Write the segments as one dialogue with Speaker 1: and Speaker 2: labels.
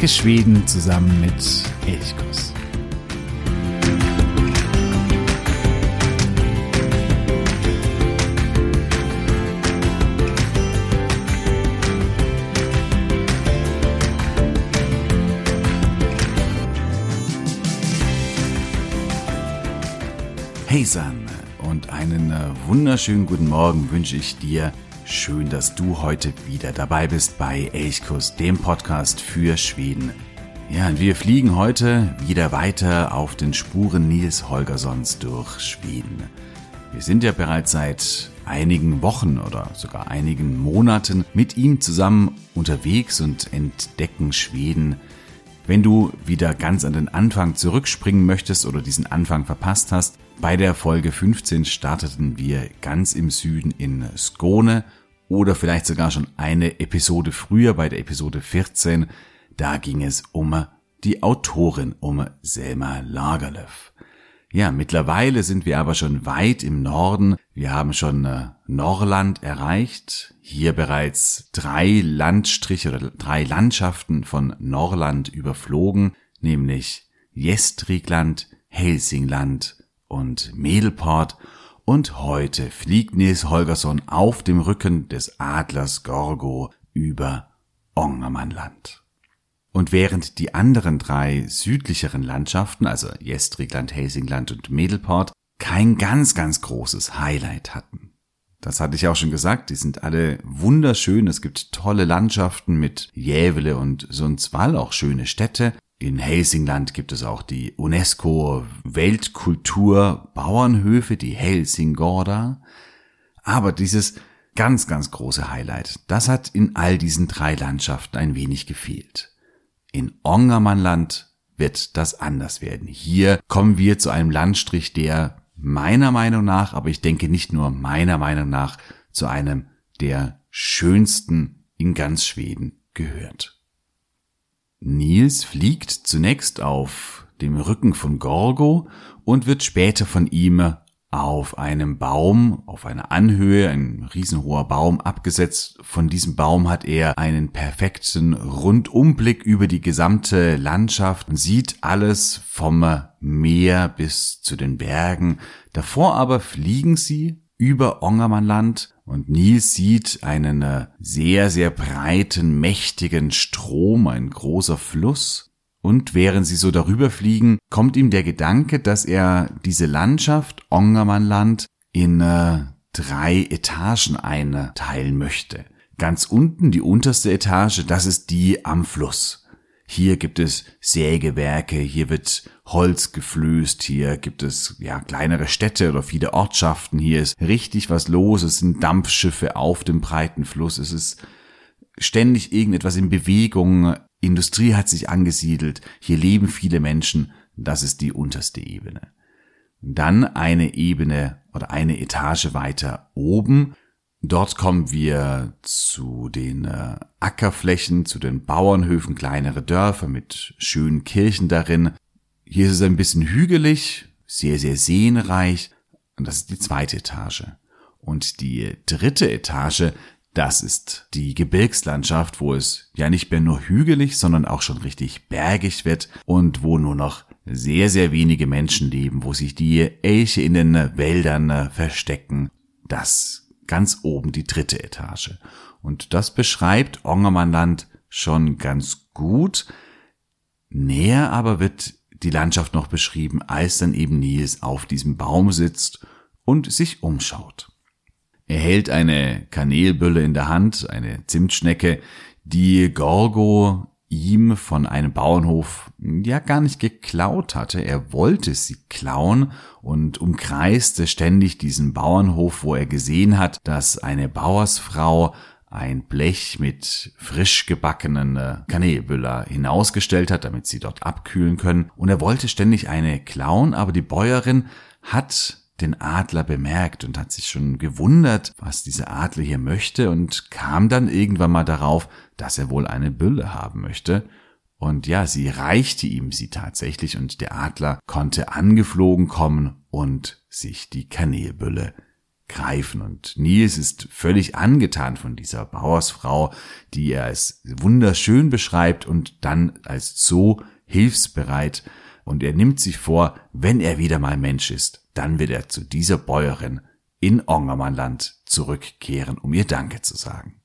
Speaker 1: Entdecke Schweden zusammen mit Elchkuss. Hey San und einen äh, wunderschönen guten Morgen wünsche ich dir. Schön, dass du heute wieder dabei bist bei Elchkurs, dem Podcast für Schweden. Ja, und wir fliegen heute wieder weiter auf den Spuren Nils Holgerssons durch Schweden. Wir sind ja bereits seit einigen Wochen oder sogar einigen Monaten mit ihm zusammen unterwegs und entdecken Schweden. Wenn du wieder ganz an den Anfang zurückspringen möchtest oder diesen Anfang verpasst hast, bei der Folge 15 starteten wir ganz im Süden in Skåne oder vielleicht sogar schon eine Episode früher bei der Episode 14. Da ging es um die Autorin, um Selma Lagerlöf. Ja, mittlerweile sind wir aber schon weit im Norden. Wir haben schon äh, Norland erreicht. Hier bereits drei Landstriche oder drei Landschaften von Norland überflogen, nämlich Gästrikland, Helsingland und Medelport und heute fliegt Nils Holgersson auf dem Rücken des Adlers Gorgo über Ongermannland. Und während die anderen drei südlicheren Landschaften, also Gästrikland, Helsingland und Medelport, kein ganz, ganz großes Highlight hatten. Das hatte ich auch schon gesagt, die sind alle wunderschön, es gibt tolle Landschaften mit Jävele und Sundsvall, auch schöne Städte, in Helsingland gibt es auch die UNESCO Weltkultur Bauernhöfe, die Helsingorda. Aber dieses ganz, ganz große Highlight, das hat in all diesen drei Landschaften ein wenig gefehlt. In Ongermannland wird das anders werden. Hier kommen wir zu einem Landstrich, der meiner Meinung nach, aber ich denke nicht nur meiner Meinung nach, zu einem der schönsten in ganz Schweden gehört. Nils fliegt zunächst auf dem Rücken von Gorgo und wird später von ihm auf einem Baum, auf einer Anhöhe, ein riesenhoher Baum abgesetzt. Von diesem Baum hat er einen perfekten Rundumblick über die gesamte Landschaft und sieht alles vom Meer bis zu den Bergen. Davor aber fliegen sie über Ongermannland und Nils sieht einen äh, sehr, sehr breiten, mächtigen Strom, ein großer Fluss. Und während sie so darüber fliegen, kommt ihm der Gedanke, dass er diese Landschaft, Ongermannland, in äh, drei Etagen einteilen möchte. Ganz unten, die unterste Etage, das ist die am Fluss. Hier gibt es Sägewerke, hier wird Holz geflößt, hier gibt es ja kleinere Städte oder viele Ortschaften, hier ist richtig was los, es sind Dampfschiffe auf dem breiten Fluss, es ist ständig irgendetwas in Bewegung, Industrie hat sich angesiedelt, hier leben viele Menschen, das ist die unterste Ebene. Dann eine Ebene oder eine Etage weiter oben Dort kommen wir zu den äh, Ackerflächen, zu den Bauernhöfen, kleinere Dörfer mit schönen Kirchen darin. Hier ist es ein bisschen hügelig, sehr, sehr seenreich. Und das ist die zweite Etage. Und die dritte Etage, das ist die Gebirgslandschaft, wo es ja nicht mehr nur hügelig, sondern auch schon richtig bergig wird und wo nur noch sehr, sehr wenige Menschen leben, wo sich die Elche in den Wäldern äh, verstecken. Das ganz oben die dritte Etage. Und das beschreibt Ongermannland schon ganz gut. Näher aber wird die Landschaft noch beschrieben, als dann eben Nils auf diesem Baum sitzt und sich umschaut. Er hält eine Kanelbülle in der Hand, eine Zimtschnecke, die Gorgo ihm von einem Bauernhof ja gar nicht geklaut hatte. Er wollte sie klauen und umkreiste ständig diesen Bauernhof, wo er gesehen hat, dass eine Bauersfrau ein Blech mit frisch gebackenen äh, Kanelbüller hinausgestellt hat, damit sie dort abkühlen können. Und er wollte ständig eine klauen, aber die Bäuerin hat den Adler bemerkt und hat sich schon gewundert, was dieser Adler hier möchte und kam dann irgendwann mal darauf, dass er wohl eine Bülle haben möchte. Und ja, sie reichte ihm sie tatsächlich und der Adler konnte angeflogen kommen und sich die Kanelbülle greifen. Und Nils ist völlig angetan von dieser Bauersfrau, die er als wunderschön beschreibt und dann als so hilfsbereit. Und er nimmt sich vor, wenn er wieder mal Mensch ist, dann wird er zu dieser Bäuerin in Ongermannland zurückkehren, um ihr Danke zu sagen.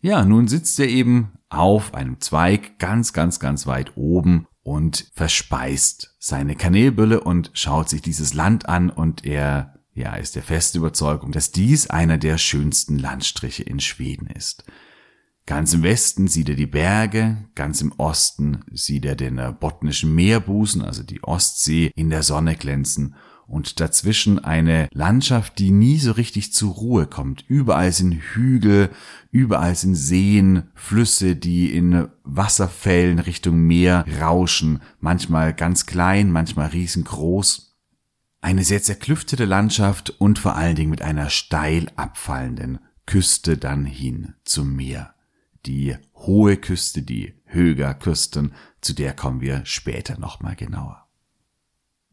Speaker 1: Ja, nun sitzt er eben auf einem Zweig ganz, ganz, ganz weit oben und verspeist seine Kanälbülle und schaut sich dieses Land an und er ja, ist der feste Überzeugung, dass dies einer der schönsten Landstriche in Schweden ist. Ganz im Westen sieht er die Berge, ganz im Osten sieht er den botnischen Meerbusen, also die Ostsee, in der Sonne glänzen und dazwischen eine Landschaft, die nie so richtig zur Ruhe kommt. Überall sind Hügel, überall sind Seen, Flüsse, die in Wasserfällen Richtung Meer rauschen, manchmal ganz klein, manchmal riesengroß. Eine sehr zerklüftete Landschaft und vor allen Dingen mit einer steil abfallenden Küste dann hin zum Meer. Die hohe Küste, die Höger Küsten, zu der kommen wir später nochmal genauer.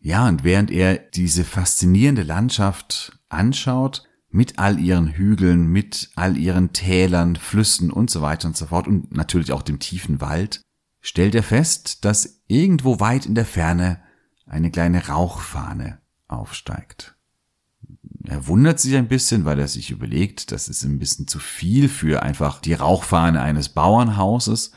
Speaker 1: Ja, und während er diese faszinierende Landschaft anschaut, mit all ihren Hügeln, mit all ihren Tälern, Flüssen und so weiter und so fort und natürlich auch dem tiefen Wald, stellt er fest, dass irgendwo weit in der Ferne eine kleine Rauchfahne aufsteigt. Er wundert sich ein bisschen, weil er sich überlegt, das ist ein bisschen zu viel für einfach die Rauchfahne eines Bauernhauses,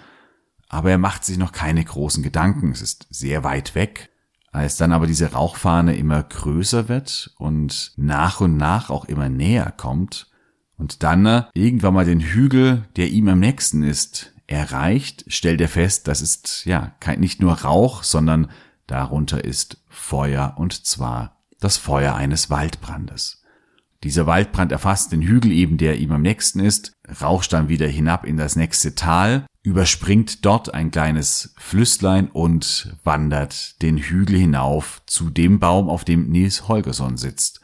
Speaker 1: aber er macht sich noch keine großen Gedanken, es ist sehr weit weg als dann aber diese Rauchfahne immer größer wird und nach und nach auch immer näher kommt und dann äh, irgendwann mal den Hügel, der ihm am nächsten ist, erreicht, stellt er fest, das ist ja nicht nur Rauch, sondern darunter ist Feuer und zwar das Feuer eines Waldbrandes. Dieser Waldbrand erfasst den Hügel eben, der ihm am nächsten ist, rauscht dann wieder hinab in das nächste Tal überspringt dort ein kleines Flüsslein und wandert den Hügel hinauf zu dem Baum, auf dem Nils Holgersson sitzt.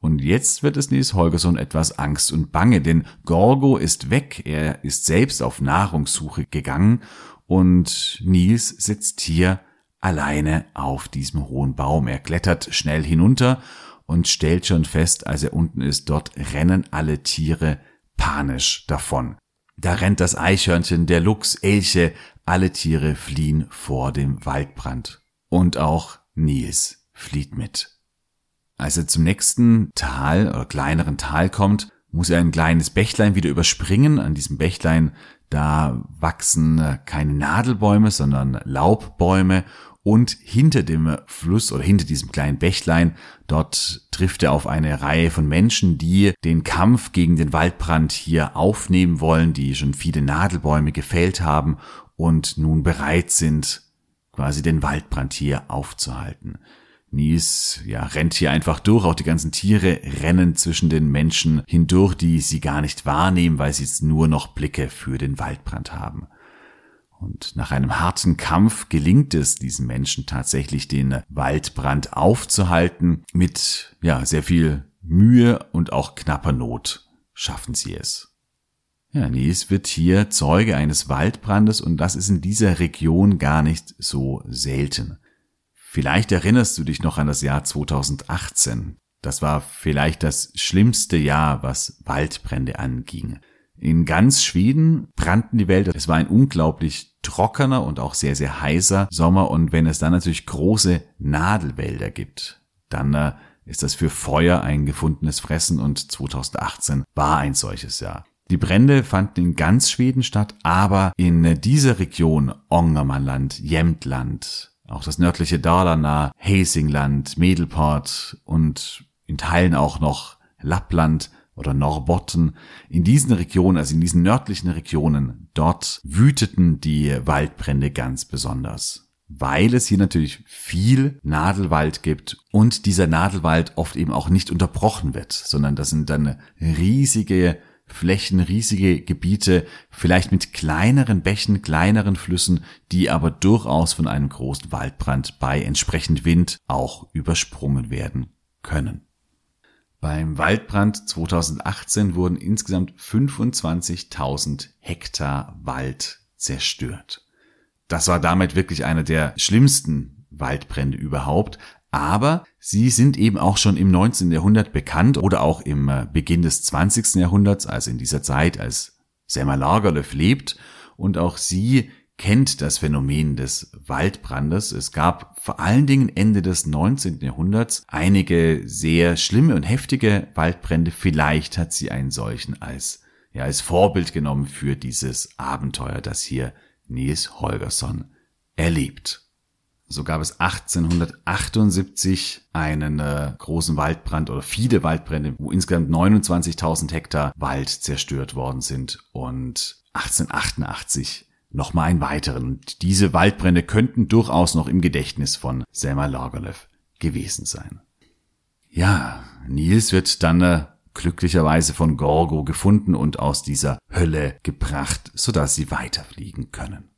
Speaker 1: Und jetzt wird es Nils Holgersson etwas Angst und Bange, denn Gorgo ist weg, er ist selbst auf Nahrungssuche gegangen und Nils sitzt hier alleine auf diesem hohen Baum. Er klettert schnell hinunter und stellt schon fest, als er unten ist, dort rennen alle Tiere panisch davon. Da rennt das Eichhörnchen, der Luchs, Elche, alle Tiere fliehen vor dem Waldbrand. Und auch Nils flieht mit. Als er zum nächsten Tal oder kleineren Tal kommt, muss er ein kleines Bächlein wieder überspringen. An diesem Bächlein, da wachsen keine Nadelbäume, sondern Laubbäume und hinter dem Fluss oder hinter diesem kleinen Bächlein, dort trifft er auf eine Reihe von Menschen, die den Kampf gegen den Waldbrand hier aufnehmen wollen, die schon viele Nadelbäume gefällt haben und nun bereit sind, quasi den Waldbrand hier aufzuhalten. Nies, ja, rennt hier einfach durch. Auch die ganzen Tiere rennen zwischen den Menschen hindurch, die sie gar nicht wahrnehmen, weil sie jetzt nur noch Blicke für den Waldbrand haben. Und nach einem harten Kampf gelingt es diesen Menschen tatsächlich, den Waldbrand aufzuhalten. Mit ja, sehr viel Mühe und auch knapper Not schaffen sie es. Ja, Nies wird hier Zeuge eines Waldbrandes und das ist in dieser Region gar nicht so selten. Vielleicht erinnerst du dich noch an das Jahr 2018. Das war vielleicht das schlimmste Jahr, was Waldbrände anging. In ganz Schweden brannten die Wälder. Es war ein unglaublich trockener und auch sehr, sehr heißer Sommer. Und wenn es dann natürlich große Nadelwälder gibt, dann äh, ist das für Feuer ein gefundenes Fressen und 2018 war ein solches Jahr. Die Brände fanden in ganz Schweden statt, aber in dieser Region Ångermanland, Jämtland, auch das nördliche Dalarna, Helsingland, Medelport und in Teilen auch noch Lappland oder Norrbotten, in diesen Regionen, also in diesen nördlichen Regionen, dort wüteten die Waldbrände ganz besonders. Weil es hier natürlich viel Nadelwald gibt und dieser Nadelwald oft eben auch nicht unterbrochen wird, sondern das sind dann riesige Flächen, riesige Gebiete, vielleicht mit kleineren Bächen, kleineren Flüssen, die aber durchaus von einem großen Waldbrand bei entsprechend Wind auch übersprungen werden können. Beim Waldbrand 2018 wurden insgesamt 25.000 Hektar Wald zerstört. Das war damit wirklich einer der schlimmsten Waldbrände überhaupt. aber sie sind eben auch schon im 19. Jahrhundert bekannt oder auch im äh, Beginn des 20. Jahrhunderts, also in dieser Zeit, als Selma Lagerlöf lebt und auch sie kennt das Phänomen des Waldbrandes. Es gab vor allen Dingen Ende des 19. Jahrhunderts einige sehr schlimme und heftige Waldbrände. Vielleicht hat sie einen solchen als, ja, als Vorbild genommen für dieses Abenteuer, das hier Nils Holgersson erlebt. So gab es 1878 einen äh, großen Waldbrand oder viele Waldbrände, wo insgesamt 29.000 Hektar Wald zerstört worden sind und 1888 nochmal einen weiteren. Und diese Waldbrände könnten durchaus noch im Gedächtnis von Selma Lagerlöf gewesen sein. Ja, Nils wird dann äh, glücklicherweise von Gorgo gefunden und aus dieser Hölle gebracht, sodass sie weiterfliegen können.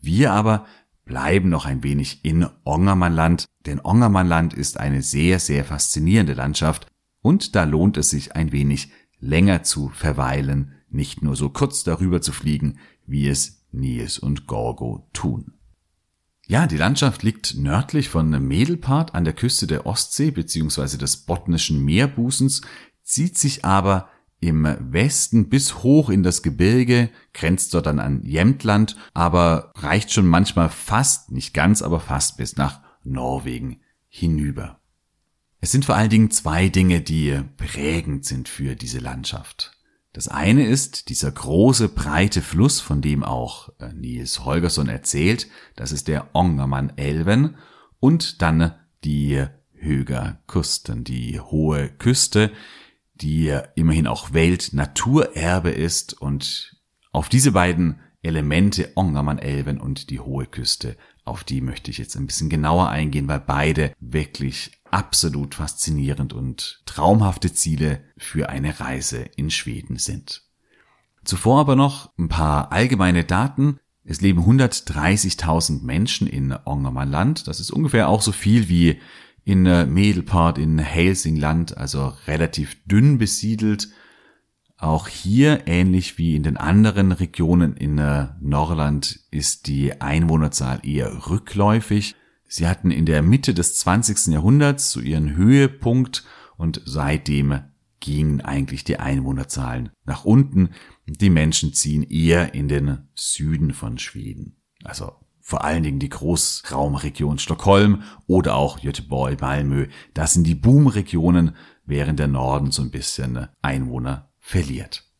Speaker 1: Wir aber bleiben noch ein wenig in Ongermannland, denn Ongermannland ist eine sehr, sehr faszinierende Landschaft und da lohnt es sich ein wenig länger zu verweilen, nicht nur so kurz darüber zu fliegen, wie es Nils und Gorgo tun. Ja, die Landschaft liegt nördlich von Medelpart an der Küste der Ostsee bzw. des Botnischen Meerbusens, zieht sich aber im Westen bis hoch in das Gebirge, grenzt dort dann an Jämtland, aber reicht schon manchmal fast, nicht ganz, aber fast bis nach Norwegen hinüber. Es sind vor allen Dingen zwei Dinge, die prägend sind für diese Landschaft. Das eine ist dieser große, breite Fluss, von dem auch äh, Nils Holgersson erzählt. Das ist der Ongermann Elven. Und dann die Höger Kusten, die hohe Küste, die immerhin auch Weltnaturerbe ist und auf diese beiden Elemente Ongermann-Elven und die Hohe Küste, auf die möchte ich jetzt ein bisschen genauer eingehen, weil beide wirklich absolut faszinierend und traumhafte Ziele für eine Reise in Schweden sind. Zuvor aber noch ein paar allgemeine Daten. Es leben 130.000 Menschen in Ongermannland. Das ist ungefähr auch so viel wie in äh, Medelpart in Helsingland, also relativ dünn besiedelt. Auch hier, ähnlich wie in den anderen Regionen in äh, Norland, ist die Einwohnerzahl eher rückläufig. Sie hatten in der Mitte des 20. Jahrhunderts zu ihren Höhepunkt und seitdem gingen eigentlich die Einwohnerzahlen nach unten. Die Menschen ziehen eher in den Süden von Schweden. Also vor allen Dingen die Großraumregion Stockholm oder auch Göteborg, Malmö. Das sind die Boomregionen, während der Norden so ein bisschen Einwohner verliert.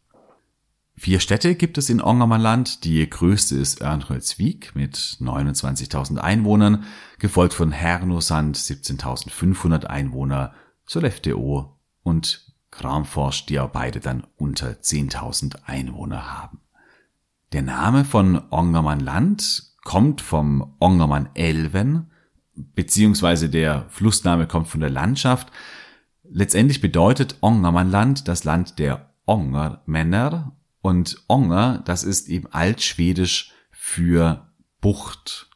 Speaker 1: Vier Städte gibt es in Ångermanland. Die größte ist Örnsköldsvik mit 29.000 Einwohnern, gefolgt von Härnosand 17.500 Einwohner, Sollefteå und Kramfors, die auch beide dann unter 10.000 Einwohner haben. Der Name von Ångermanland kommt vom Ongermann Elven, beziehungsweise der Flussname kommt von der Landschaft. Letztendlich bedeutet Ongermannland das Land der Ongermänner und Onger, das ist eben altschwedisch für Bucht.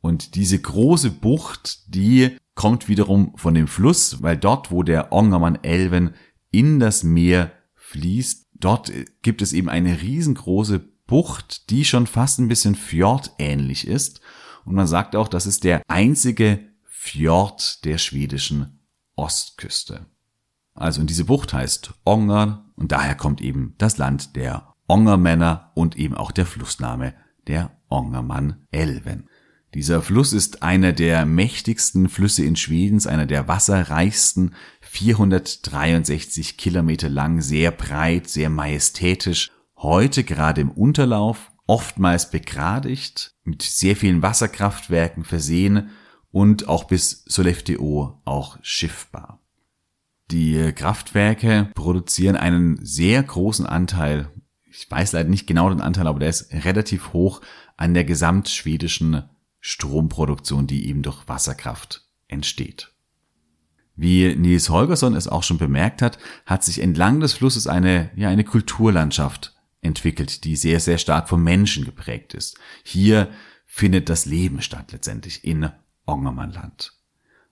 Speaker 1: Und diese große Bucht, die kommt wiederum von dem Fluss, weil dort, wo der Ongermann Elven in das Meer fließt, dort gibt es eben eine riesengroße Bucht, die schon fast ein bisschen fjordähnlich ist. Und man sagt auch, das ist der einzige Fjord der schwedischen Ostküste. Also und diese Bucht heißt Onger und daher kommt eben das Land der Ongermänner und eben auch der Flussname der Ongermann Elven. Dieser Fluss ist einer der mächtigsten Flüsse in Schwedens, einer der wasserreichsten, 463 Kilometer lang, sehr breit, sehr majestätisch heute gerade im Unterlauf, oftmals begradigt, mit sehr vielen Wasserkraftwerken versehen und auch bis Sollefteå auch schiffbar. Die Kraftwerke produzieren einen sehr großen Anteil, ich weiß leider nicht genau den Anteil, aber der ist relativ hoch an der gesamtschwedischen Stromproduktion, die eben durch Wasserkraft entsteht. Wie Nils Holgersson es auch schon bemerkt hat, hat sich entlang des Flusses eine, ja, eine Kulturlandschaft entwickelt, die sehr, sehr stark vom Menschen geprägt ist. Hier findet das Leben statt letztendlich in Ongermannland.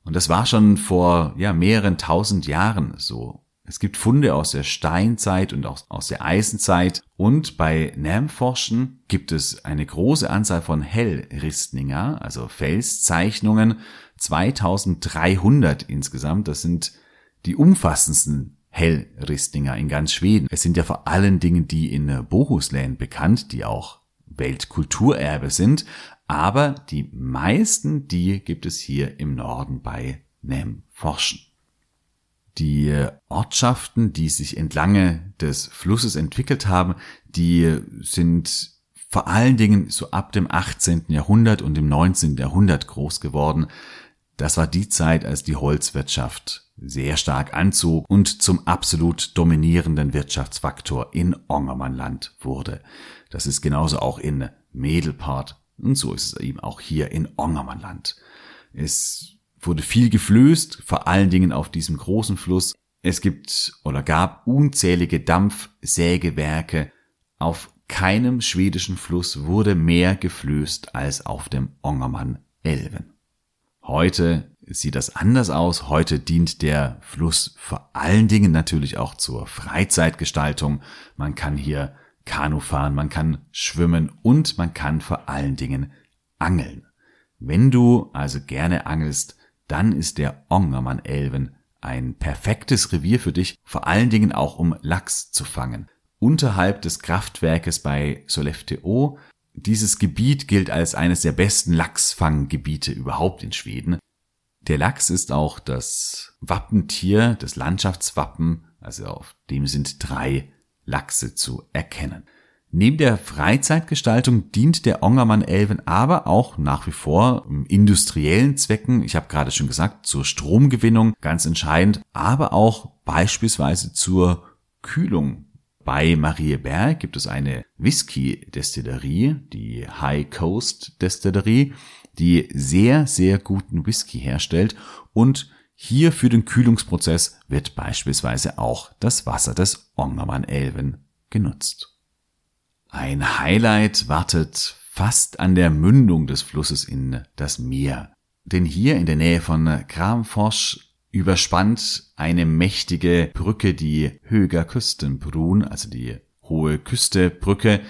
Speaker 1: Und das war schon vor ja, mehreren tausend Jahren so. Es gibt Funde aus der Steinzeit und auch aus der Eisenzeit. Und bei NAM-Forschen gibt es eine große Anzahl von Hellristninger, also Felszeichnungen, 2300 insgesamt. Das sind die umfassendsten Hellristninger in ganz Schweden. Es sind ja vor allen Dingen die in Bohuslän bekannt, die auch Weltkulturerbe sind. Aber die meisten, die gibt es hier im Norden bei NAM-Forschen. Die Ortschaften, die sich entlang des Flusses entwickelt haben, die sind vor allen Dingen so ab dem 18. Jahrhundert und dem 19. Jahrhundert groß geworden. Das war die Zeit, als die Holzwirtschaft sehr stark anzog und zum absolut dominierenden Wirtschaftsfaktor in Ongermannland wurde. Das ist genauso auch in Medelpart und so ist es eben auch hier in Ongermannland. Es wurde viel geflößt, vor allen Dingen auf diesem großen Fluss. Es gibt oder gab unzählige Dampfsägewerke. Auf keinem schwedischen Fluss wurde mehr geflößt als auf dem Ongermann Elven. Heute sieht das anders aus. Heute dient der Fluss vor allen Dingen natürlich auch zur Freizeitgestaltung. Man kann hier Kanu fahren, man kann schwimmen und man kann vor allen Dingen angeln. Wenn du also gerne angelst, dann ist der Ongermann-Elven ein perfektes Revier für dich, vor allen Dingen auch um Lachs zu fangen. Unterhalb des Kraftwerkes bei Sollefteå. Dieses Gebiet gilt als eines der besten Lachsfanggebiete überhaupt in Schweden. Der Lachs ist auch das Wappentier, das Landschaftswappen, also auf dem sind drei Lachse zu erkennen. Neben der Freizeitgestaltung dient der Ongermann-Elven aber auch nach wie vor industriellen Zwecken. Ich habe gerade schon gesagt, zur Stromgewinnung ganz entscheidend, aber auch beispielsweise zur Kühlung. Bei Marieberg gibt es eine Whisky-Destillerie, die High Coast Destillerie, die sehr, sehr guten Whisky herstellt und hier für den Kühlungsprozess wird beispielsweise auch das Wasser des Ongermann-Elven genutzt. Ein Highlight wartet fast an der Mündung des Flusses in das Meer. Denn hier in der Nähe von Kramfors überspannt eine mächtige Brücke die Höger Küstenbrun, also die hohe Küstebrücke.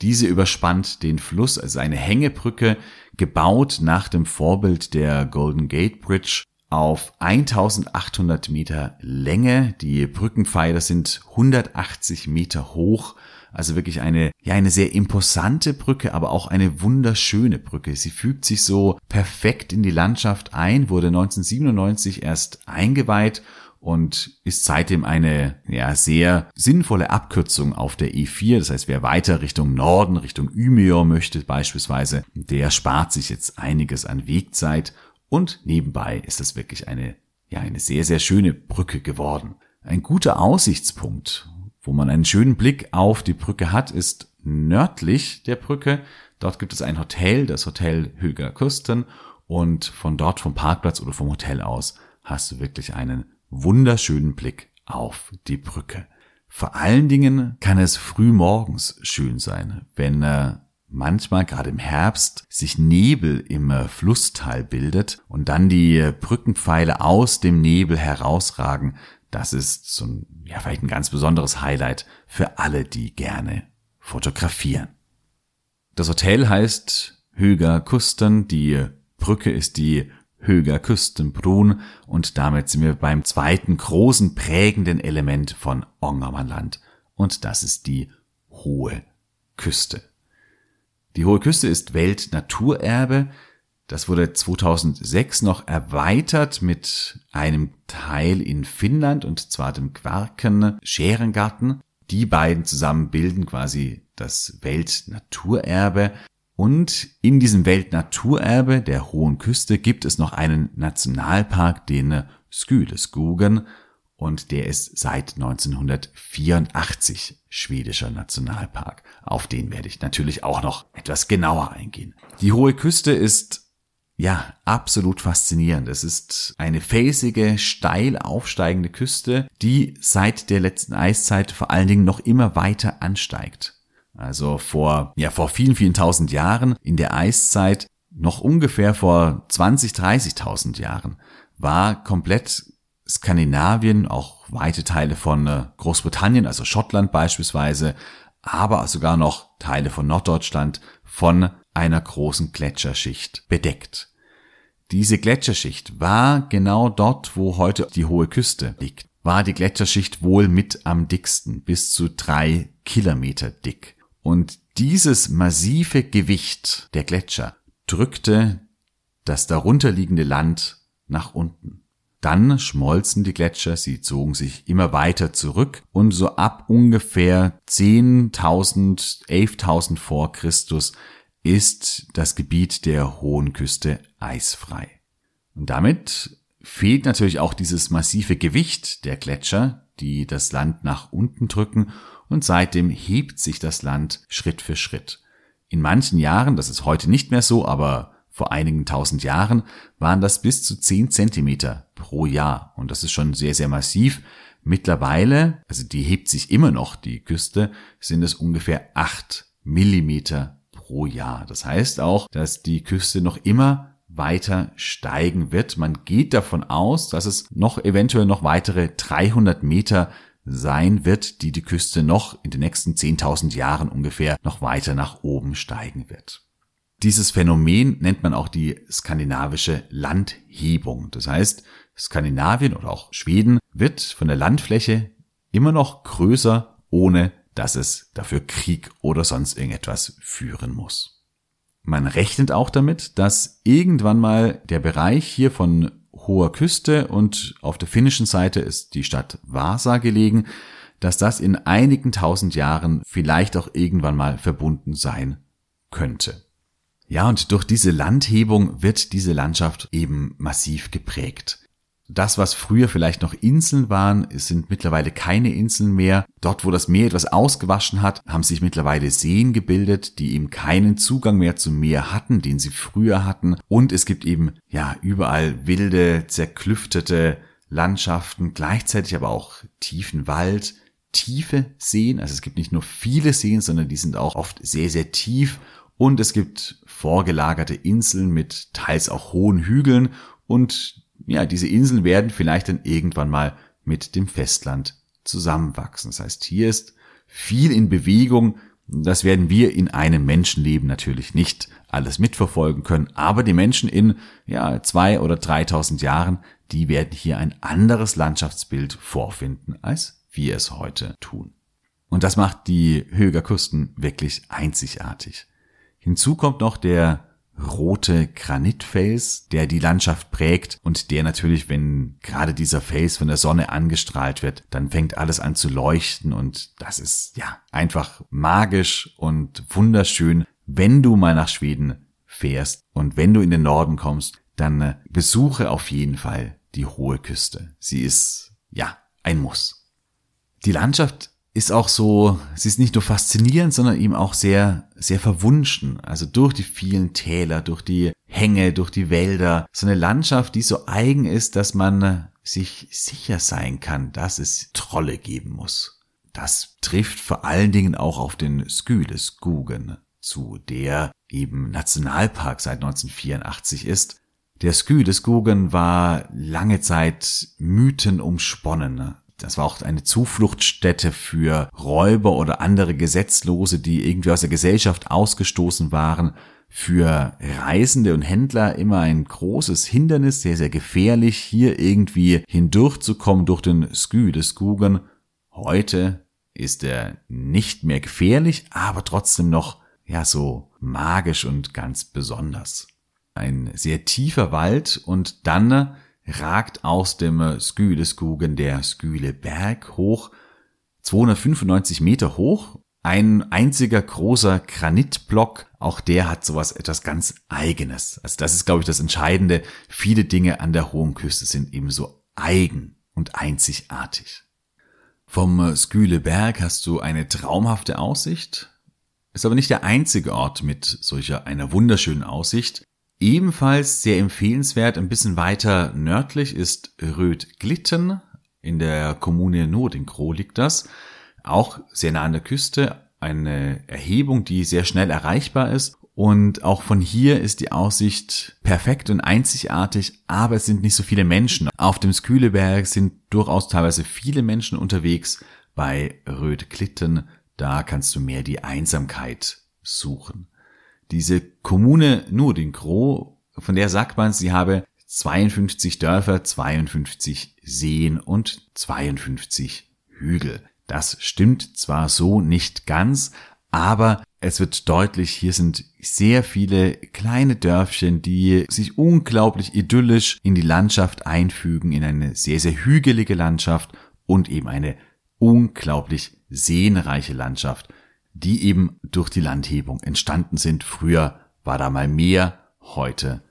Speaker 1: Diese überspannt den Fluss, also eine Hängebrücke, gebaut nach dem Vorbild der Golden Gate Bridge auf 1800 Meter Länge. Die Brückenpfeiler sind 180 Meter hoch also wirklich eine, ja, eine sehr imposante Brücke, aber auch eine wunderschöne Brücke. Sie fügt sich so perfekt in die Landschaft ein, wurde 1997 erst eingeweiht und ist seitdem eine ja, sehr sinnvolle Abkürzung auf der E4. Das heißt, wer weiter Richtung Norden, Richtung Umeå möchte beispielsweise, der spart sich jetzt einiges an Wegzeit und nebenbei ist es wirklich eine, ja, eine sehr, sehr schöne Brücke geworden. Ein guter Aussichtspunkt, wo man einen schönen Blick auf die Brücke hat, ist nördlich der Brücke. Dort gibt es ein Hotel, das Hotel Höger Küsten. Und von dort vom Parkplatz oder vom Hotel aus hast du wirklich einen wunderschönen Blick auf die Brücke. Vor allen Dingen kann es früh morgens schön sein, wenn äh, manchmal gerade im Herbst sich Nebel im äh, Flusstal bildet und dann die Brückenpfeile aus dem Nebel herausragen. Das ist so ein, ja, vielleicht ein ganz besonderes Highlight für alle, die gerne fotografieren. Das Hotel heißt Höger Kusten, die Brücke ist die Höger Küstenbrun und damit sind wir beim zweiten großen prägenden Element von Ongermannland und das ist die hohe Küste. Die hohe Küste ist Weltnaturerbe, das wurde 2006 noch erweitert mit einem Teil in Finnland und zwar dem Quarken Scherengarten. Die beiden zusammen bilden quasi das Weltnaturerbe. Und in diesem Weltnaturerbe der Hohen Küste gibt es noch einen Nationalpark, den Skyleskugen, und der ist seit 1984 schwedischer Nationalpark. Auf den werde ich natürlich auch noch etwas genauer eingehen. Die Hohe Küste ist ja, absolut faszinierend. Es ist eine felsige, steil aufsteigende Küste, die seit der letzten Eiszeit vor allen Dingen noch immer weiter ansteigt. Also vor, ja, vor vielen, vielen tausend Jahren in der Eiszeit, noch ungefähr vor 20, 30.000 Jahren, war komplett Skandinavien, auch weite Teile von äh, Großbritannien, also Schottland beispielsweise, aber sogar noch Teile von Norddeutschland von einer großen Gletscherschicht bedeckt. Diese Gletscherschicht war genau dort, wo heute die hohe Küste liegt, war die Gletscherschicht wohl mit am dicksten, bis zu drei Kilometer dick. Und dieses massive Gewicht der Gletscher drückte das darunterliegende Land nach unten. Dann schmolzen die Gletscher, sie zogen sich immer weiter zurück und so ab ungefähr 10.000, 11.000 vor Christus ist das Gebiet der Hohen Küste eisfrei. Und damit fehlt natürlich auch dieses massive Gewicht der Gletscher, die das Land nach unten drücken und seitdem hebt sich das Land Schritt für Schritt. In manchen Jahren, das ist heute nicht mehr so, aber vor einigen tausend Jahren waren das bis zu zehn Zentimeter pro Jahr. Und das ist schon sehr, sehr massiv. Mittlerweile, also die hebt sich immer noch, die Küste, sind es ungefähr acht Millimeter pro Jahr. Das heißt auch, dass die Küste noch immer weiter steigen wird. Man geht davon aus, dass es noch eventuell noch weitere 300 Meter sein wird, die die Küste noch in den nächsten 10.000 Jahren ungefähr noch weiter nach oben steigen wird. Dieses Phänomen nennt man auch die skandinavische Landhebung. Das heißt, Skandinavien oder auch Schweden wird von der Landfläche immer noch größer, ohne dass es dafür Krieg oder sonst irgendetwas führen muss. Man rechnet auch damit, dass irgendwann mal der Bereich hier von hoher Küste und auf der finnischen Seite ist die Stadt Vasa gelegen, dass das in einigen tausend Jahren vielleicht auch irgendwann mal verbunden sein könnte. Ja, und durch diese Landhebung wird diese Landschaft eben massiv geprägt. Das, was früher vielleicht noch Inseln waren, sind mittlerweile keine Inseln mehr. Dort, wo das Meer etwas ausgewaschen hat, haben sich mittlerweile Seen gebildet, die eben keinen Zugang mehr zum Meer hatten, den sie früher hatten. Und es gibt eben, ja, überall wilde, zerklüftete Landschaften, gleichzeitig aber auch tiefen Wald, tiefe Seen. Also es gibt nicht nur viele Seen, sondern die sind auch oft sehr, sehr tief und es gibt vorgelagerte Inseln mit teils auch hohen Hügeln und ja, diese Inseln werden vielleicht dann irgendwann mal mit dem Festland zusammenwachsen. Das heißt, hier ist viel in Bewegung. Das werden wir in einem Menschenleben natürlich nicht alles mitverfolgen können, aber die Menschen in ja, zwei oder dreitausend Jahren, die werden hier ein anderes Landschaftsbild vorfinden, als wir es heute tun. Und das macht die Höger Küsten wirklich einzigartig. Hinzu kommt noch der rote Granitfels, der die Landschaft prägt und der natürlich, wenn gerade dieser Fels von der Sonne angestrahlt wird, dann fängt alles an zu leuchten und das ist ja einfach magisch und wunderschön, wenn du mal nach Schweden fährst und wenn du in den Norden kommst, dann äh, besuche auf jeden Fall die hohe Küste. Sie ist ja ein Muss. Die Landschaft ist auch so, sie ist nicht nur faszinierend, sondern eben auch sehr, sehr verwunschen. Also durch die vielen Täler, durch die Hänge, durch die Wälder. So eine Landschaft, die so eigen ist, dass man sich sicher sein kann, dass es Trolle geben muss. Das trifft vor allen Dingen auch auf den Skyleskugen zu, der eben Nationalpark seit 1984 ist. Der Skyleskugen war lange Zeit Mythen umsponnen. Das war auch eine Zufluchtsstätte für Räuber oder andere Gesetzlose, die irgendwie aus der Gesellschaft ausgestoßen waren. Für Reisende und Händler immer ein großes Hindernis, sehr, sehr gefährlich, hier irgendwie hindurchzukommen durch den Skü des Gugen. Heute ist er nicht mehr gefährlich, aber trotzdem noch, ja, so magisch und ganz besonders. Ein sehr tiefer Wald und dann ragt aus dem Skyleskugen der Sküleberg hoch, 295 Meter hoch, ein einziger großer Granitblock, auch der hat sowas etwas ganz eigenes. Also das ist, glaube ich, das Entscheidende. Viele Dinge an der Hohen Küste sind eben so eigen und einzigartig. Vom Sküleberg hast du eine traumhafte Aussicht, ist aber nicht der einzige Ort mit solcher einer wunderschönen Aussicht. Ebenfalls sehr empfehlenswert, ein bisschen weiter nördlich ist Rödglitten. In der Kommune Nordingro liegt das. Auch sehr nah an der Küste. Eine Erhebung, die sehr schnell erreichbar ist Und auch von hier ist die Aussicht perfekt und einzigartig, aber es sind nicht so viele Menschen. Auf dem Sküleberg sind durchaus teilweise viele Menschen unterwegs. Bei Rödklitten, da kannst du mehr die Einsamkeit suchen. Diese Kommune Nordingro, von der sagt man, sie habe 52 Dörfer, 52 Seen und 52 Hügel. Das stimmt zwar so nicht ganz, aber es wird deutlich, hier sind sehr viele kleine Dörfchen, die sich unglaublich idyllisch in die Landschaft einfügen, in eine sehr, sehr hügelige Landschaft und eben eine unglaublich seenreiche Landschaft, die eben durch die Landhebung entstanden sind. Früher war da mal Meer, heute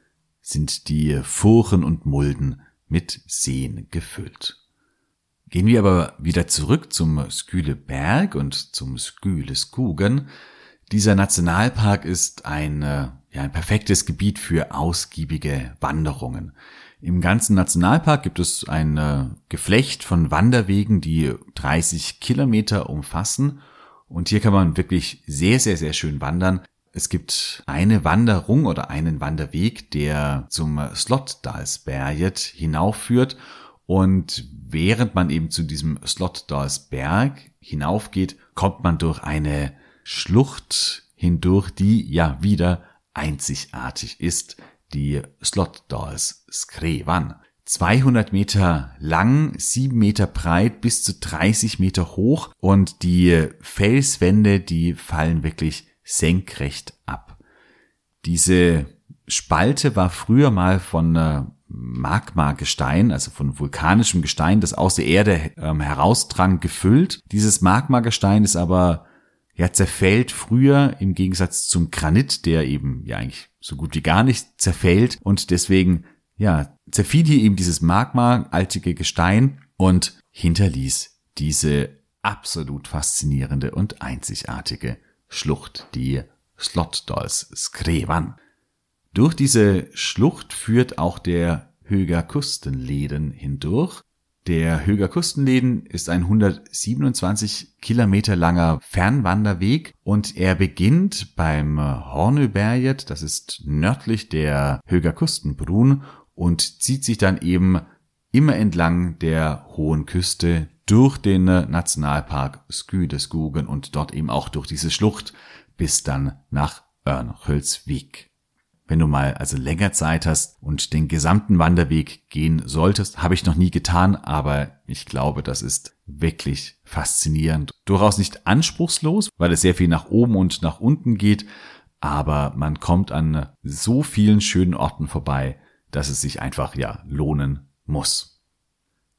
Speaker 1: sind die Furchen und Mulden mit Seen gefüllt. Gehen wir aber wieder zurück zum Sküleberg und zum Sküleskugen. Dieser Nationalpark ist ein, äh, ja, ein perfektes Gebiet für ausgiebige Wanderungen. Im ganzen Nationalpark gibt es ein äh, Geflecht von Wanderwegen, die 30 Kilometer umfassen. Und hier kann man wirklich sehr, sehr, sehr schön wandern. Es gibt eine Wanderung oder einen Wanderweg, der zum Slotdalsberget hinaufführt. Und während man eben zu diesem Slotdalsberg hinaufgeht, kommt man durch eine Schlucht hindurch, die ja wieder einzigartig ist, die Slotdals Skrevan. 200 Meter lang, 7 Meter breit, bis zu 30 Meter hoch und die Felswände, die fallen wirklich senkrecht ab. Diese Spalte war früher mal von äh, Magmagestein, also von vulkanischem Gestein, das aus der Erde ähm, herausdrang, gefüllt. Dieses Magmagestein ist aber ja zerfällt früher im Gegensatz zum Granit, der eben ja eigentlich so gut wie gar nicht zerfällt und deswegen ja zerfiel hier eben dieses magmaaltige Gestein und hinterließ diese absolut faszinierende und einzigartige Schlucht, die Slotdals Skrevan. Durch diese Schlucht führt auch der Höger Kustenleden hindurch der Höger Kustenläden ist ein 127 Kilometer langer Fernwanderweg und er beginnt beim Hornöberget, das ist nördlich der Höger Kustenbrun und zieht sich dann eben immer entlang der hohen Küste durch den Nationalpark Skydeskugen und dort eben auch durch diese Schlucht bis dann nach Örnhölzvik. Wenn du mal also länger Zeit hast und den gesamten Wanderweg gehen solltest, habe ich noch nie getan, aber ich glaube, das ist wirklich faszinierend. Durchaus nicht anspruchslos, weil es sehr viel nach oben und nach unten geht, aber man kommt an so vielen schönen Orten vorbei, dass es sich einfach ja lohnen muss.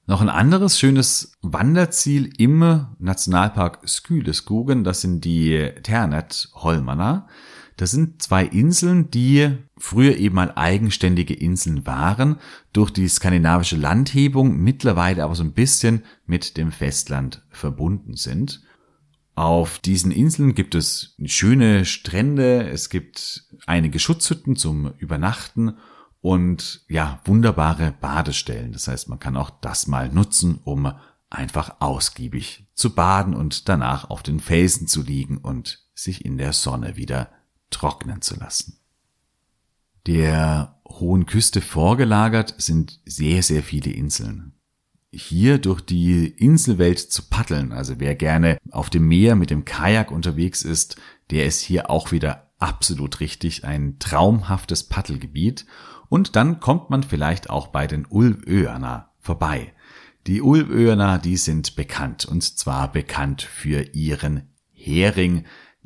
Speaker 1: Noch ein anderes schönes Wanderziel im Nationalpark Skyleskugen, das sind die Ternet Holmana. Das sind zwei Inseln, die früher eben mal eigenständige Inseln waren, durch die skandinavische Landhebung mittlerweile aber so ein bisschen mit dem Festland verbunden sind. Auf diesen Inseln gibt es schöne Strände, es gibt einige Schutzhütten zum Übernachten und ja, wunderbare Badestellen. Das heißt, man kann auch das mal nutzen, um einfach ausgiebig zu baden und danach auf den Felsen zu liegen und sich in der Sonne wieder trocknen zu lassen. Der hohen Küste vorgelagert sind sehr, sehr viele Inseln. Hier durch die Inselwelt zu paddeln, also wer gerne auf dem Meer mit dem Kajak unterwegs ist, der ist hier auch wieder absolut richtig, ein traumhaftes Paddelgebiet. Und dann kommt man vielleicht auch bei den Ulvöerner vorbei. Die Ulvöerner, die sind bekannt, und zwar bekannt für ihren Hering,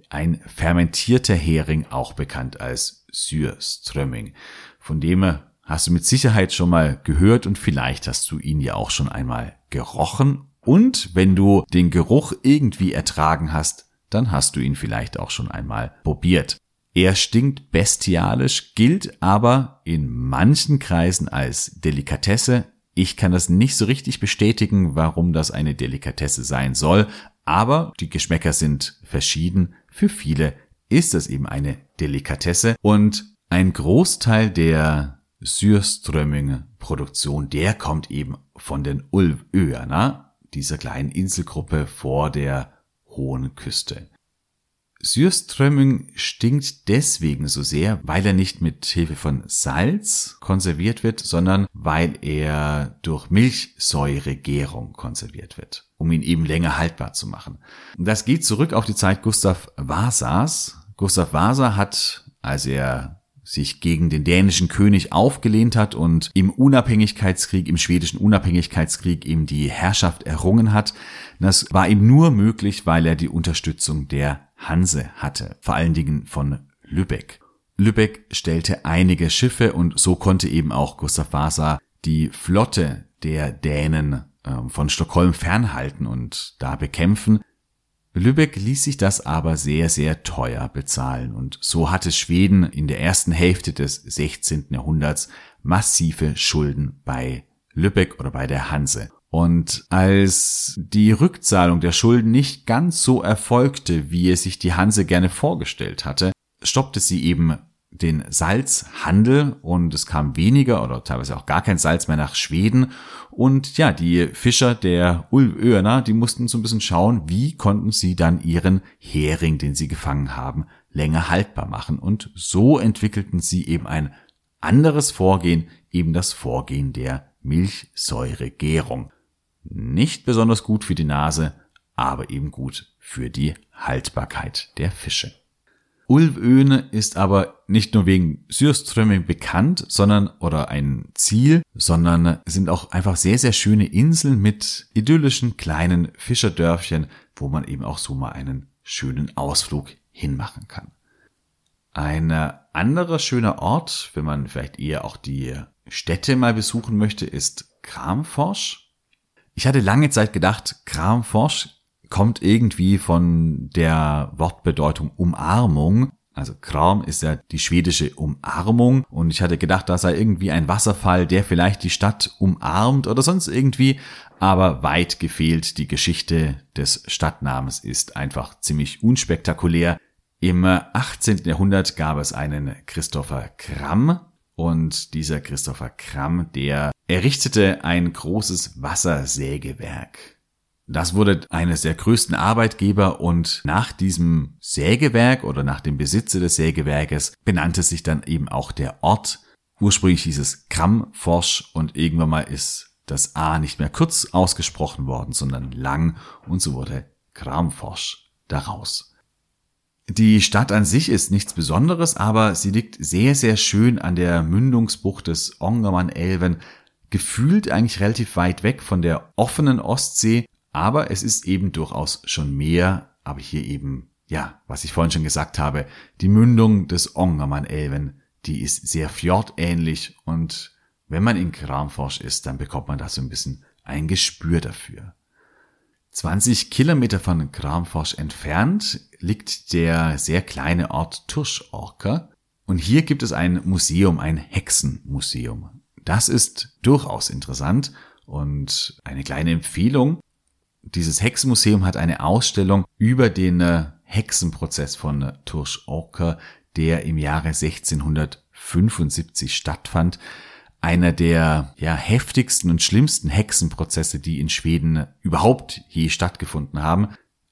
Speaker 1: ein fermentierter Hering, auch bekannt als Syrströmming. Von dem hast du mit Sicherheit schon mal gehört und vielleicht hast du ihn ja auch schon einmal gerochen. Und wenn du den Geruch irgendwie ertragen hast, dann hast du ihn vielleicht auch schon einmal probiert. Er stinkt bestialisch, gilt aber in manchen Kreisen als Delikatesse. Ich kann das nicht so richtig bestätigen, warum das eine Delikatesse sein soll, aber die Geschmäcker sind verschieden. Für viele ist es eben eine Delikatesse und ein Großteil der Syrströmming-Produktion, der kommt eben von den Ulvöerna, dieser kleinen Inselgruppe vor der hohen Küste. Sürströmming stinkt deswegen so sehr, weil er nicht mit Hilfe von Salz konserviert wird, sondern weil er durch Milchsäuregärung konserviert wird, um ihn eben länger haltbar zu machen. Das geht zurück auf die Zeit Gustav Vasas. Gustav Vasa hat, als er sich gegen den dänischen König aufgelehnt hat und im Unabhängigkeitskrieg, im schwedischen Unabhängigkeitskrieg eben die Herrschaft errungen hat. Das war ihm nur möglich, weil er die Unterstützung der Hanse hatte, vor allen Dingen von Lübeck. Lübeck stellte einige Schiffe und so konnte eben auch Gustav Vasa die Flotte der Dänen äh, von Stockholm fernhalten und da bekämpfen. Lübeck ließ sich das aber sehr, sehr teuer bezahlen und so hatte Schweden in der ersten Hälfte des 16. Jahrhunderts massive Schulden bei Lübeck oder bei der Hanse. Und als die Rückzahlung der Schulden nicht ganz so erfolgte, wie es sich die Hanse gerne vorgestellt hatte, stoppte sie eben den Salzhandel und es kam weniger oder teilweise auch gar kein Salz mehr nach Schweden. Und ja, die Fischer der Ulvöerner, die mussten so ein bisschen schauen, wie konnten sie dann ihren Hering, den sie gefangen haben, länger haltbar machen. Und so entwickelten sie eben ein anderes Vorgehen, eben das Vorgehen der Milchsäuregärung. Nicht besonders gut für die Nase, aber eben gut für die Haltbarkeit der Fische. Ulvöne ist aber nicht nur wegen Syrströmming bekannt, sondern oder ein Ziel, sondern sind auch einfach sehr, sehr schöne Inseln mit idyllischen kleinen Fischerdörfchen, wo man eben auch so mal einen schönen Ausflug hinmachen kann. Ein anderer schöner Ort, wenn man vielleicht eher auch die Städte mal besuchen möchte, ist Kramforsch. Ich hatte lange Zeit gedacht, Kramforsch kommt irgendwie von der Wortbedeutung Umarmung. Also Kram ist ja die schwedische Umarmung und ich hatte gedacht, da sei irgendwie ein Wasserfall, der vielleicht die Stadt umarmt oder sonst irgendwie, aber weit gefehlt. Die Geschichte des Stadtnamens ist einfach ziemlich unspektakulär. Im 18. Jahrhundert gab es einen Christopher Kramm und dieser Christopher Kramm, der errichtete ein großes Wassersägewerk. Das wurde eines der größten Arbeitgeber und nach diesem Sägewerk oder nach dem Besitzer des Sägewerkes benannte sich dann eben auch der Ort. Ursprünglich hieß es Kramforsch und irgendwann mal ist das A nicht mehr kurz ausgesprochen worden, sondern lang und so wurde Kramforsch daraus. Die Stadt an sich ist nichts Besonderes, aber sie liegt sehr, sehr schön an der Mündungsbucht des Ongermann-Elven, gefühlt eigentlich relativ weit weg von der offenen Ostsee aber es ist eben durchaus schon mehr, aber hier eben, ja, was ich vorhin schon gesagt habe, die Mündung des Ongermann-Elven, die ist sehr fjordähnlich und wenn man in Kramfors ist, dann bekommt man da so ein bisschen ein Gespür dafür. 20 Kilometer von Kramfors entfernt liegt der sehr kleine Ort Turschorker und hier gibt es ein Museum, ein Hexenmuseum. Das ist durchaus interessant und eine kleine Empfehlung dieses Hexenmuseum hat eine Ausstellung über den äh, Hexenprozess von äh, Tursch Orker, der im Jahre 1675 stattfand. Einer der ja, heftigsten und schlimmsten Hexenprozesse, die in Schweden überhaupt je stattgefunden haben.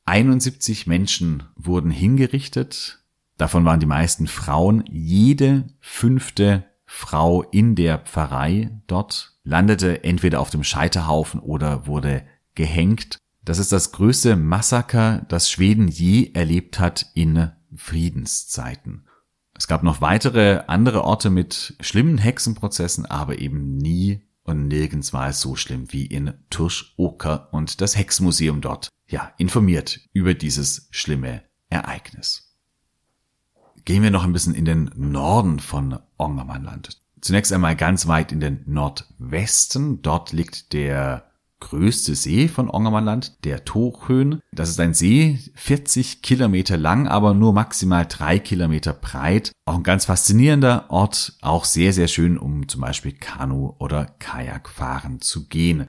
Speaker 1: 71 Menschen wurden hingerichtet. Davon waren die meisten Frauen. Jede fünfte Frau in der Pfarrei dort landete entweder auf dem Scheiterhaufen oder wurde gehängt. Das ist das größte Massaker, das Schweden je erlebt hat in Friedenszeiten. Es gab noch weitere andere Orte mit schlimmen Hexenprozessen, aber eben nie und nirgends war es so schlimm wie in Tursch-Oker und das Hexmuseum dort, ja, informiert über dieses schlimme Ereignis. Gehen wir noch ein bisschen in den Norden von Ongermannland. Zunächst einmal ganz weit in den Nordwesten. Dort liegt der größte See von Ongermannland, der Tochhön. Das ist ein See, 40 Kilometer lang, aber nur maximal drei Kilometer breit. Auch ein ganz faszinierender Ort, auch sehr, sehr schön, um zum Beispiel Kanu oder Kajak fahren zu gehen.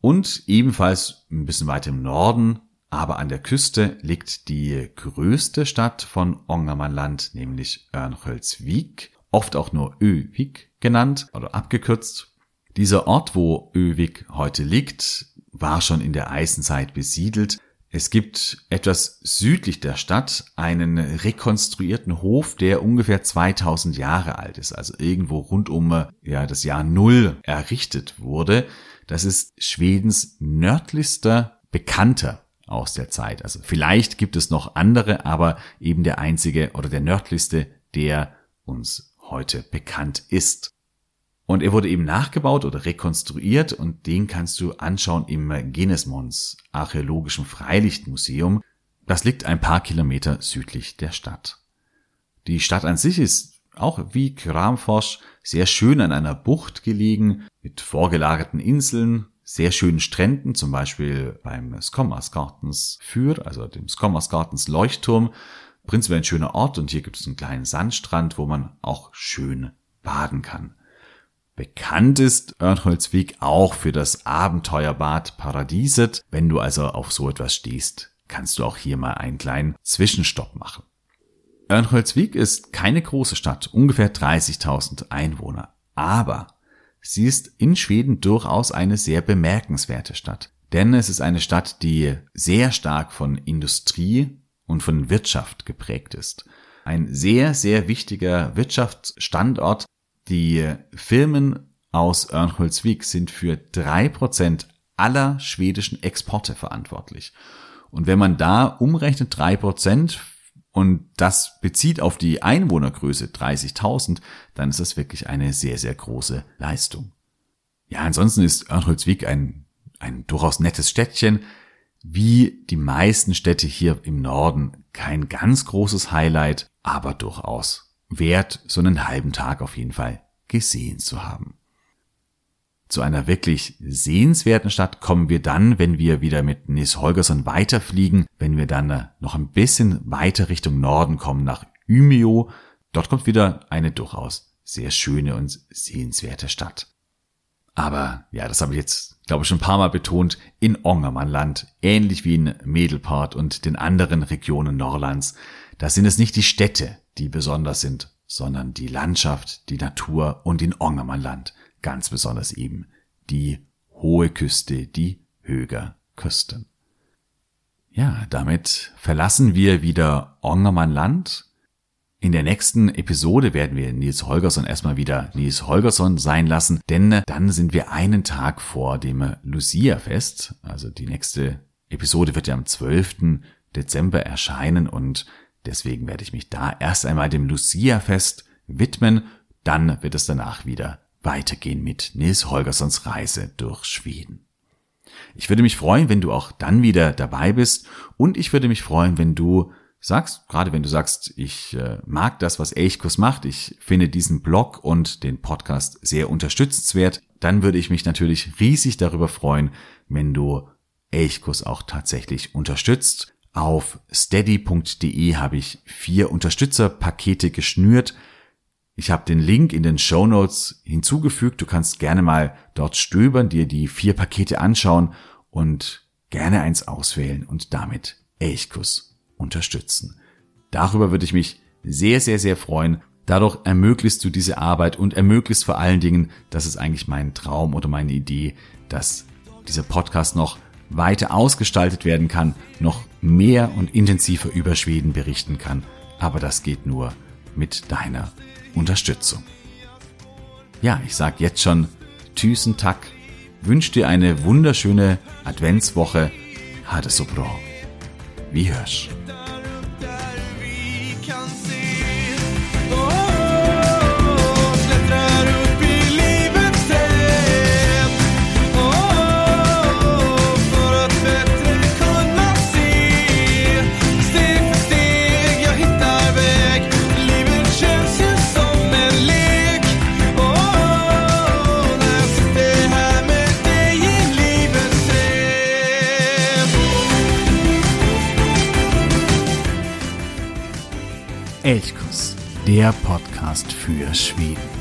Speaker 1: Und ebenfalls ein bisschen weiter im Norden, aber an der Küste liegt die größte Stadt von Ongermannland, nämlich Örnsköldsvik, oft auch nur Övik genannt oder abgekürzt dieser Ort, wo Övik heute liegt, war schon in der Eisenzeit besiedelt. Es gibt etwas südlich der Stadt einen rekonstruierten Hof, der ungefähr 2000 Jahre alt ist, also irgendwo rund um ja, das Jahr Null errichtet wurde. Das ist Schwedens nördlichster Bekannter aus der Zeit. Also vielleicht gibt es noch andere, aber eben der einzige oder der nördlichste, der uns heute bekannt ist. Und er wurde eben nachgebaut oder rekonstruiert und den kannst du anschauen im Genesmons Archäologischen Freilichtmuseum. Das liegt ein paar Kilometer südlich der Stadt. Die Stadt an sich ist auch wie Kramfors sehr schön an einer Bucht gelegen, mit vorgelagerten Inseln, sehr schönen Stränden, zum Beispiel beim Skommersgartens Für, also dem Skommersgartens Leuchtturm. Prinzipiell ein schöner Ort und hier gibt es einen kleinen Sandstrand, wo man auch schön baden kann. Bekannt ist Örnholzweg auch für das Abenteuerbad Paradieset. Wenn du also auf so etwas stehst, kannst du auch hier mal einen kleinen Zwischenstopp machen. Örnholzwig ist keine große Stadt, ungefähr 30.000 Einwohner. Aber sie ist in Schweden durchaus eine sehr bemerkenswerte Stadt. Denn es ist eine Stadt, die sehr stark von Industrie und von Wirtschaft geprägt ist. Ein sehr, sehr wichtiger Wirtschaftsstandort die Firmen aus Örnsköldsvik sind für drei Prozent aller schwedischen Exporte verantwortlich. Und wenn man da umrechnet drei Prozent und das bezieht auf die Einwohnergröße 30.000, dann ist das wirklich eine sehr, sehr große Leistung. Ja, ansonsten ist Örnsköldsvik ein, ein durchaus nettes Städtchen. Wie die meisten Städte hier im Norden kein ganz großes Highlight, aber durchaus wert, so einen halben Tag auf jeden Fall gesehen zu haben. Zu einer wirklich sehenswerten Stadt kommen wir dann, wenn wir wieder mit Nis Holgersson weiterfliegen, wenn wir dann äh, noch ein bisschen weiter Richtung Norden kommen nach Umeå. Dort kommt wieder eine durchaus sehr schöne und sehenswerte Stadt. Aber ja, das habe ich jetzt, glaube ich, schon ein paar Mal betont, in Ongermannland, ähnlich wie in Medelport und den anderen Regionen Norlands, da sind es nicht die Städte, die besonders sind, sondern die Landschaft, die Natur und in Ongermannland ganz besonders eben die hohe Küste, die Höger Küsten. Ja, damit verlassen wir wieder Ongermannland. In der nächsten Episode werden wir Nils Holgersson erstmal wieder Nils Holgersson sein lassen, denn dann sind wir einen Tag vor dem Lucia-Fest. Also die nächste Episode wird ja am 12. Dezember erscheinen und Deswegen werde ich mich da erst einmal dem Lucia-Fest widmen, dann wird es danach wieder weitergehen mit Nils Holgerssons Reise durch Schweden. Ich würde mich freuen, wenn du auch dann wieder dabei bist und ich würde mich freuen, wenn du sagst, gerade wenn du sagst, ich äh, mag das, was Elchkus macht, ich finde diesen Blog und den Podcast sehr unterstützenswert, dann würde ich mich natürlich riesig darüber freuen, wenn du Elchkus auch tatsächlich unterstützt. Auf steady.de habe ich vier Unterstützerpakete geschnürt. Ich habe den Link in den Show Notes hinzugefügt. Du kannst gerne mal dort stöbern, dir die vier Pakete anschauen und gerne eins auswählen und damit Elchkuss unterstützen. Darüber würde ich mich sehr, sehr, sehr freuen. Dadurch ermöglichst du diese Arbeit und ermöglichst vor allen Dingen, das ist eigentlich mein Traum oder meine Idee, dass dieser Podcast noch weiter ausgestaltet werden kann, noch mehr und intensiver über Schweden berichten kann. Aber das geht nur mit deiner Unterstützung. Ja, ich sag jetzt schon Tüßen Tack, wünsche dir eine wunderschöne Adventswoche. Hade so bra. Wie hörst. Podcast für Schweden.